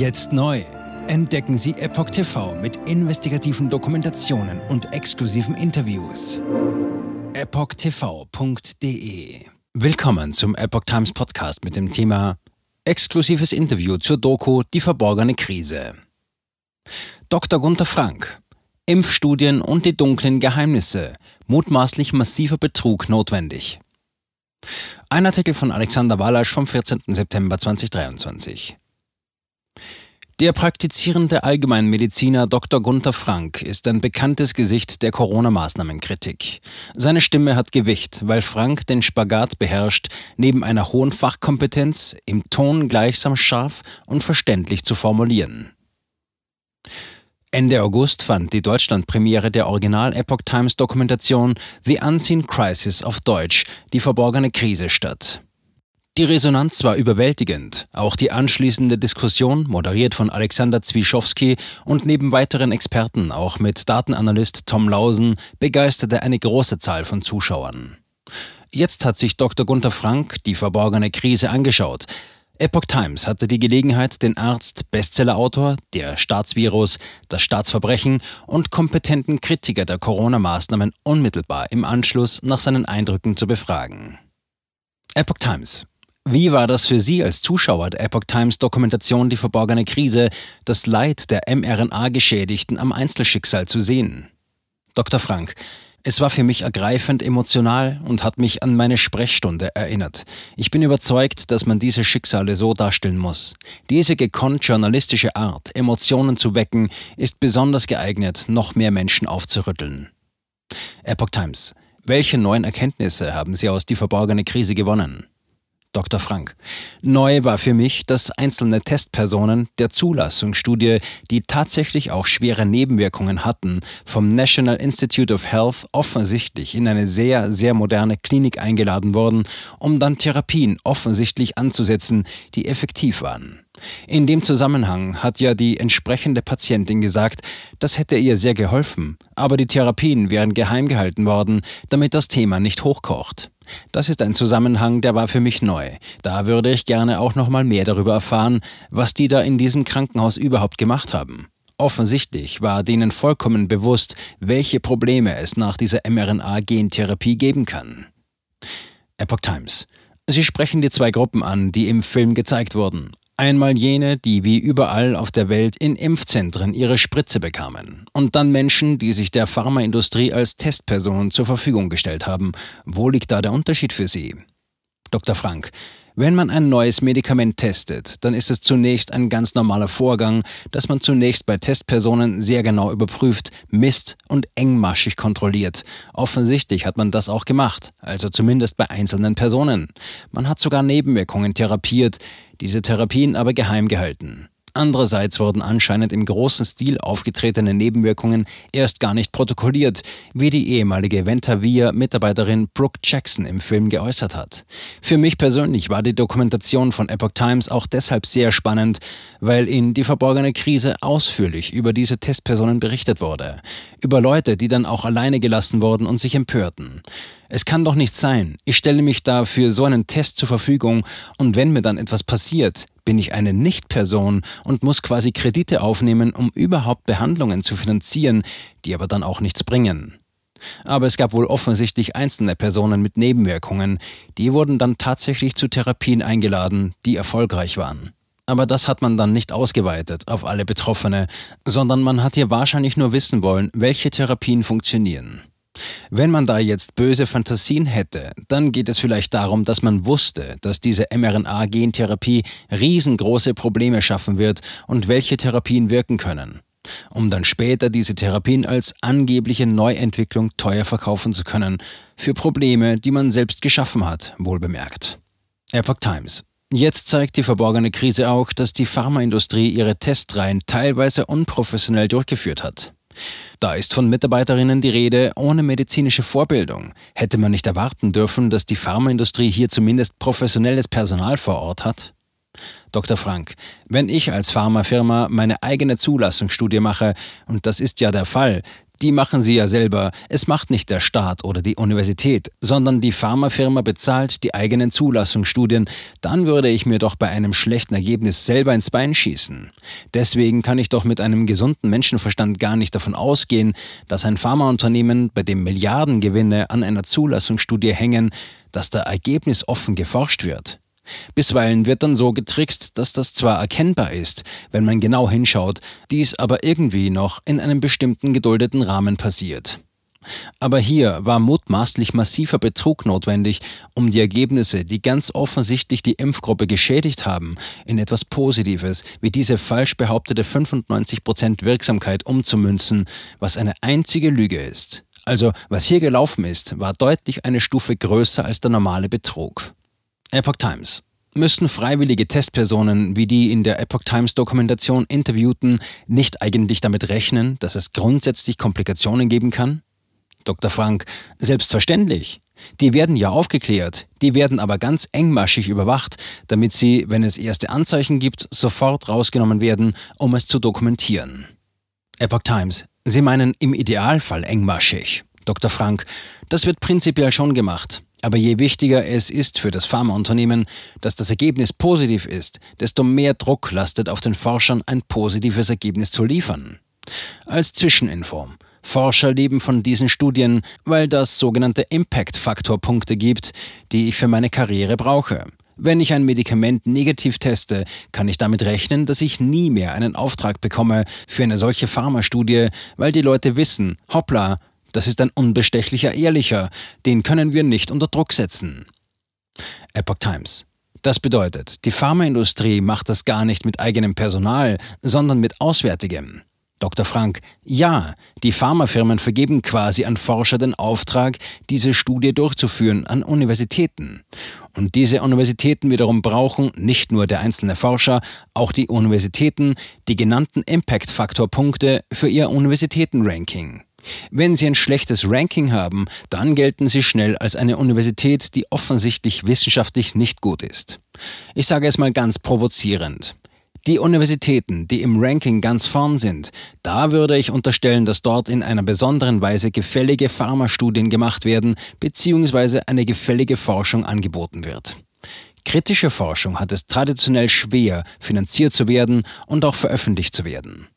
Jetzt neu. Entdecken Sie Epoch TV mit investigativen Dokumentationen und exklusiven Interviews. EpochTV.de Willkommen zum Epoch Times Podcast mit dem Thema Exklusives Interview zur Doku Die verborgene Krise. Dr. Gunther Frank. Impfstudien und die dunklen Geheimnisse. Mutmaßlich massiver Betrug notwendig. Ein Artikel von Alexander Walasch vom 14. September 2023. Der praktizierende Allgemeinmediziner Dr. Gunther Frank ist ein bekanntes Gesicht der Corona-Maßnahmenkritik. Seine Stimme hat Gewicht, weil Frank den Spagat beherrscht, neben einer hohen Fachkompetenz im Ton gleichsam scharf und verständlich zu formulieren. Ende August fand die Deutschlandpremiere der Original Epoch Times Dokumentation The Unseen Crisis auf Deutsch, die verborgene Krise statt. Die Resonanz war überwältigend. Auch die anschließende Diskussion, moderiert von Alexander Zwischowski und neben weiteren Experten, auch mit Datenanalyst Tom Lausen, begeisterte eine große Zahl von Zuschauern. Jetzt hat sich Dr. Gunther Frank die verborgene Krise angeschaut. Epoch Times hatte die Gelegenheit, den Arzt, Bestsellerautor, der Staatsvirus, das Staatsverbrechen und kompetenten Kritiker der Corona-Maßnahmen unmittelbar im Anschluss nach seinen Eindrücken zu befragen. Epoch Times. Wie war das für Sie als Zuschauer der Epoch Times Dokumentation Die verborgene Krise, das Leid der mRNA-Geschädigten am Einzelschicksal zu sehen? Dr. Frank. Es war für mich ergreifend emotional und hat mich an meine Sprechstunde erinnert. Ich bin überzeugt, dass man diese Schicksale so darstellen muss. Diese gekonnt journalistische Art, Emotionen zu wecken, ist besonders geeignet, noch mehr Menschen aufzurütteln. Epoch Times. Welche neuen Erkenntnisse haben Sie aus die verborgene Krise gewonnen? Dr. Frank. Neu war für mich, dass einzelne Testpersonen der Zulassungsstudie, die tatsächlich auch schwere Nebenwirkungen hatten, vom National Institute of Health offensichtlich in eine sehr, sehr moderne Klinik eingeladen wurden, um dann Therapien offensichtlich anzusetzen, die effektiv waren. In dem Zusammenhang hat ja die entsprechende Patientin gesagt, das hätte ihr sehr geholfen, aber die Therapien wären geheim gehalten worden, damit das Thema nicht hochkocht. Das ist ein Zusammenhang, der war für mich neu. Da würde ich gerne auch noch mal mehr darüber erfahren, was die da in diesem Krankenhaus überhaupt gemacht haben. Offensichtlich war denen vollkommen bewusst, welche Probleme es nach dieser mRNA-Gentherapie geben kann. Epoch Times. Sie sprechen die zwei Gruppen an, die im Film gezeigt wurden. Einmal jene, die wie überall auf der Welt in Impfzentren ihre Spritze bekamen. Und dann Menschen, die sich der Pharmaindustrie als Testpersonen zur Verfügung gestellt haben. Wo liegt da der Unterschied für Sie? Dr. Frank, wenn man ein neues Medikament testet, dann ist es zunächst ein ganz normaler Vorgang, dass man zunächst bei Testpersonen sehr genau überprüft, misst und engmaschig kontrolliert. Offensichtlich hat man das auch gemacht, also zumindest bei einzelnen Personen. Man hat sogar Nebenwirkungen therapiert, diese Therapien aber geheim gehalten. Andererseits wurden anscheinend im großen Stil aufgetretene Nebenwirkungen erst gar nicht protokolliert, wie die ehemalige Ventavia-Mitarbeiterin Brooke Jackson im Film geäußert hat. Für mich persönlich war die Dokumentation von Epoch Times auch deshalb sehr spannend, weil in Die verborgene Krise ausführlich über diese Testpersonen berichtet wurde. Über Leute, die dann auch alleine gelassen wurden und sich empörten. Es kann doch nicht sein. Ich stelle mich da für so einen Test zur Verfügung und wenn mir dann etwas passiert, bin ich eine Nichtperson und muss quasi Kredite aufnehmen, um überhaupt Behandlungen zu finanzieren, die aber dann auch nichts bringen. Aber es gab wohl offensichtlich einzelne Personen mit Nebenwirkungen, die wurden dann tatsächlich zu Therapien eingeladen, die erfolgreich waren. Aber das hat man dann nicht ausgeweitet auf alle Betroffene, sondern man hat hier wahrscheinlich nur wissen wollen, welche Therapien funktionieren. Wenn man da jetzt böse Fantasien hätte, dann geht es vielleicht darum, dass man wusste, dass diese mRNA-Gentherapie riesengroße Probleme schaffen wird und welche Therapien wirken können, um dann später diese Therapien als angebliche Neuentwicklung teuer verkaufen zu können, für Probleme, die man selbst geschaffen hat, wohlbemerkt. Epoch Times Jetzt zeigt die verborgene Krise auch, dass die Pharmaindustrie ihre Testreihen teilweise unprofessionell durchgeführt hat. Da ist von Mitarbeiterinnen die Rede ohne medizinische Vorbildung. Hätte man nicht erwarten dürfen, dass die Pharmaindustrie hier zumindest professionelles Personal vor Ort hat? Dr. Frank, wenn ich als Pharmafirma meine eigene Zulassungsstudie mache, und das ist ja der Fall, die machen sie ja selber. Es macht nicht der Staat oder die Universität, sondern die Pharmafirma bezahlt die eigenen Zulassungsstudien. Dann würde ich mir doch bei einem schlechten Ergebnis selber ins Bein schießen. Deswegen kann ich doch mit einem gesunden Menschenverstand gar nicht davon ausgehen, dass ein Pharmaunternehmen, bei dem Milliardengewinne an einer Zulassungsstudie hängen, dass da ergebnisoffen geforscht wird. Bisweilen wird dann so getrickst, dass das zwar erkennbar ist, wenn man genau hinschaut, dies aber irgendwie noch in einem bestimmten geduldeten Rahmen passiert. Aber hier war mutmaßlich massiver Betrug notwendig, um die Ergebnisse, die ganz offensichtlich die Impfgruppe geschädigt haben, in etwas Positives wie diese falsch behauptete 95% Wirksamkeit umzumünzen, was eine einzige Lüge ist. Also, was hier gelaufen ist, war deutlich eine Stufe größer als der normale Betrug. Epoch Times. Müssten freiwillige Testpersonen wie die in der Epoch Times Dokumentation interviewten nicht eigentlich damit rechnen, dass es grundsätzlich Komplikationen geben kann? Dr. Frank, selbstverständlich. Die werden ja aufgeklärt, die werden aber ganz engmaschig überwacht, damit sie, wenn es erste Anzeichen gibt, sofort rausgenommen werden, um es zu dokumentieren. Epoch Times, Sie meinen im Idealfall engmaschig. Dr. Frank, das wird prinzipiell schon gemacht. Aber je wichtiger es ist für das Pharmaunternehmen, dass das Ergebnis positiv ist, desto mehr Druck lastet auf den Forschern, ein positives Ergebnis zu liefern. Als Zwischeninfo. Forscher leben von diesen Studien, weil das sogenannte Impact-Faktor-Punkte gibt, die ich für meine Karriere brauche. Wenn ich ein Medikament negativ teste, kann ich damit rechnen, dass ich nie mehr einen Auftrag bekomme für eine solche Pharmastudie, weil die Leute wissen, hoppla, das ist ein unbestechlicher Ehrlicher, den können wir nicht unter Druck setzen. Epoch Times. Das bedeutet, die Pharmaindustrie macht das gar nicht mit eigenem Personal, sondern mit Auswärtigem. Dr. Frank, ja, die Pharmafirmen vergeben quasi an Forscher den Auftrag, diese Studie durchzuführen an Universitäten. Und diese Universitäten wiederum brauchen nicht nur der einzelne Forscher, auch die Universitäten die genannten Impact-Faktor-Punkte für ihr Universitätenranking. Wenn Sie ein schlechtes Ranking haben, dann gelten Sie schnell als eine Universität, die offensichtlich wissenschaftlich nicht gut ist. Ich sage es mal ganz provozierend. Die Universitäten, die im Ranking ganz vorn sind, da würde ich unterstellen, dass dort in einer besonderen Weise gefällige Pharmastudien gemacht werden bzw. eine gefällige Forschung angeboten wird. Kritische Forschung hat es traditionell schwer, finanziert zu werden und auch veröffentlicht zu werden.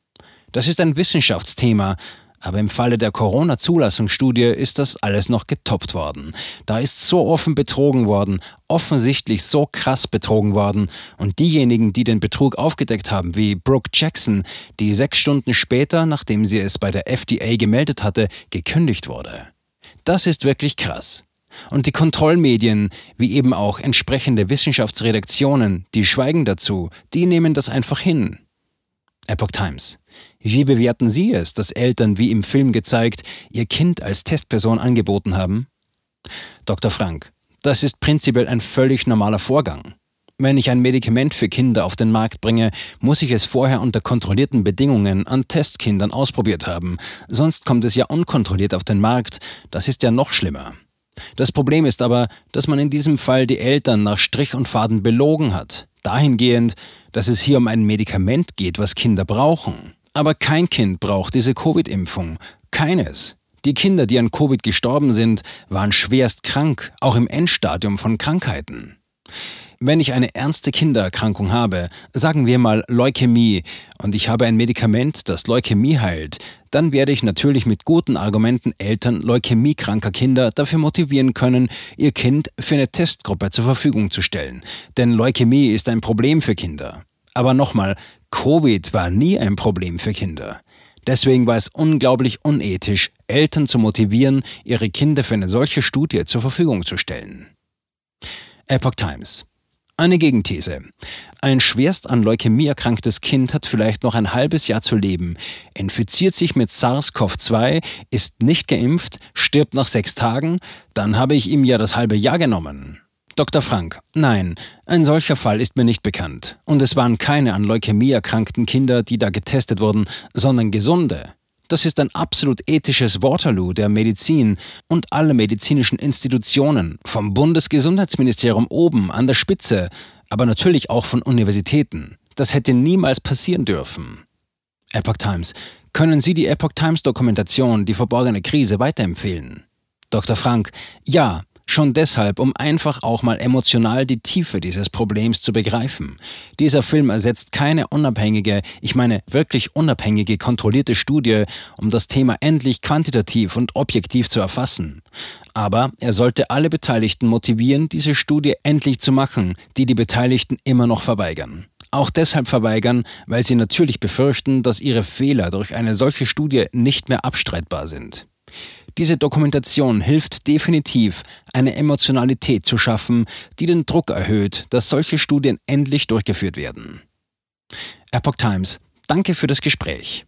Das ist ein Wissenschaftsthema, aber im Falle der Corona-Zulassungsstudie ist das alles noch getoppt worden. Da ist so offen betrogen worden, offensichtlich so krass betrogen worden. Und diejenigen, die den Betrug aufgedeckt haben, wie Brooke Jackson, die sechs Stunden später, nachdem sie es bei der FDA gemeldet hatte, gekündigt wurde. Das ist wirklich krass. Und die Kontrollmedien, wie eben auch entsprechende Wissenschaftsredaktionen, die schweigen dazu, die nehmen das einfach hin. Epoch Times. Wie bewerten Sie es, dass Eltern, wie im Film gezeigt, ihr Kind als Testperson angeboten haben? Dr. Frank. Das ist prinzipiell ein völlig normaler Vorgang. Wenn ich ein Medikament für Kinder auf den Markt bringe, muss ich es vorher unter kontrollierten Bedingungen an Testkindern ausprobiert haben. Sonst kommt es ja unkontrolliert auf den Markt. Das ist ja noch schlimmer. Das Problem ist aber, dass man in diesem Fall die Eltern nach Strich und Faden belogen hat. Dahingehend, dass es hier um ein Medikament geht, was Kinder brauchen. Aber kein Kind braucht diese Covid-Impfung. Keines. Die Kinder, die an Covid gestorben sind, waren schwerst krank, auch im Endstadium von Krankheiten. Wenn ich eine ernste Kindererkrankung habe, sagen wir mal Leukämie, und ich habe ein Medikament, das Leukämie heilt, dann werde ich natürlich mit guten Argumenten Eltern leukämiekranker Kinder dafür motivieren können, ihr Kind für eine Testgruppe zur Verfügung zu stellen. Denn Leukämie ist ein Problem für Kinder. Aber nochmal, Covid war nie ein Problem für Kinder. Deswegen war es unglaublich unethisch, Eltern zu motivieren, ihre Kinder für eine solche Studie zur Verfügung zu stellen. Epoch Times eine Gegenthese. Ein schwerst an Leukämie erkranktes Kind hat vielleicht noch ein halbes Jahr zu leben, infiziert sich mit SARS-CoV-2, ist nicht geimpft, stirbt nach sechs Tagen, dann habe ich ihm ja das halbe Jahr genommen. Dr. Frank, nein, ein solcher Fall ist mir nicht bekannt. Und es waren keine an Leukämie erkrankten Kinder, die da getestet wurden, sondern gesunde. Das ist ein absolut ethisches Waterloo der Medizin und aller medizinischen Institutionen, vom Bundesgesundheitsministerium oben an der Spitze, aber natürlich auch von Universitäten. Das hätte niemals passieren dürfen. Epoch Times. Können Sie die Epoch Times Dokumentation Die verborgene Krise weiterempfehlen? Dr. Frank. Ja, Schon deshalb, um einfach auch mal emotional die Tiefe dieses Problems zu begreifen. Dieser Film ersetzt keine unabhängige, ich meine wirklich unabhängige, kontrollierte Studie, um das Thema endlich quantitativ und objektiv zu erfassen. Aber er sollte alle Beteiligten motivieren, diese Studie endlich zu machen, die die Beteiligten immer noch verweigern. Auch deshalb verweigern, weil sie natürlich befürchten, dass ihre Fehler durch eine solche Studie nicht mehr abstreitbar sind. Diese Dokumentation hilft definitiv, eine Emotionalität zu schaffen, die den Druck erhöht, dass solche Studien endlich durchgeführt werden. Epoch Times, danke für das Gespräch.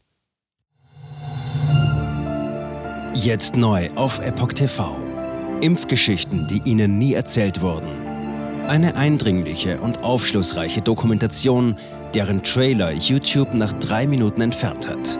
Jetzt neu auf Epoch TV. Impfgeschichten, die Ihnen nie erzählt wurden. Eine eindringliche und aufschlussreiche Dokumentation, deren Trailer YouTube nach drei Minuten entfernt hat.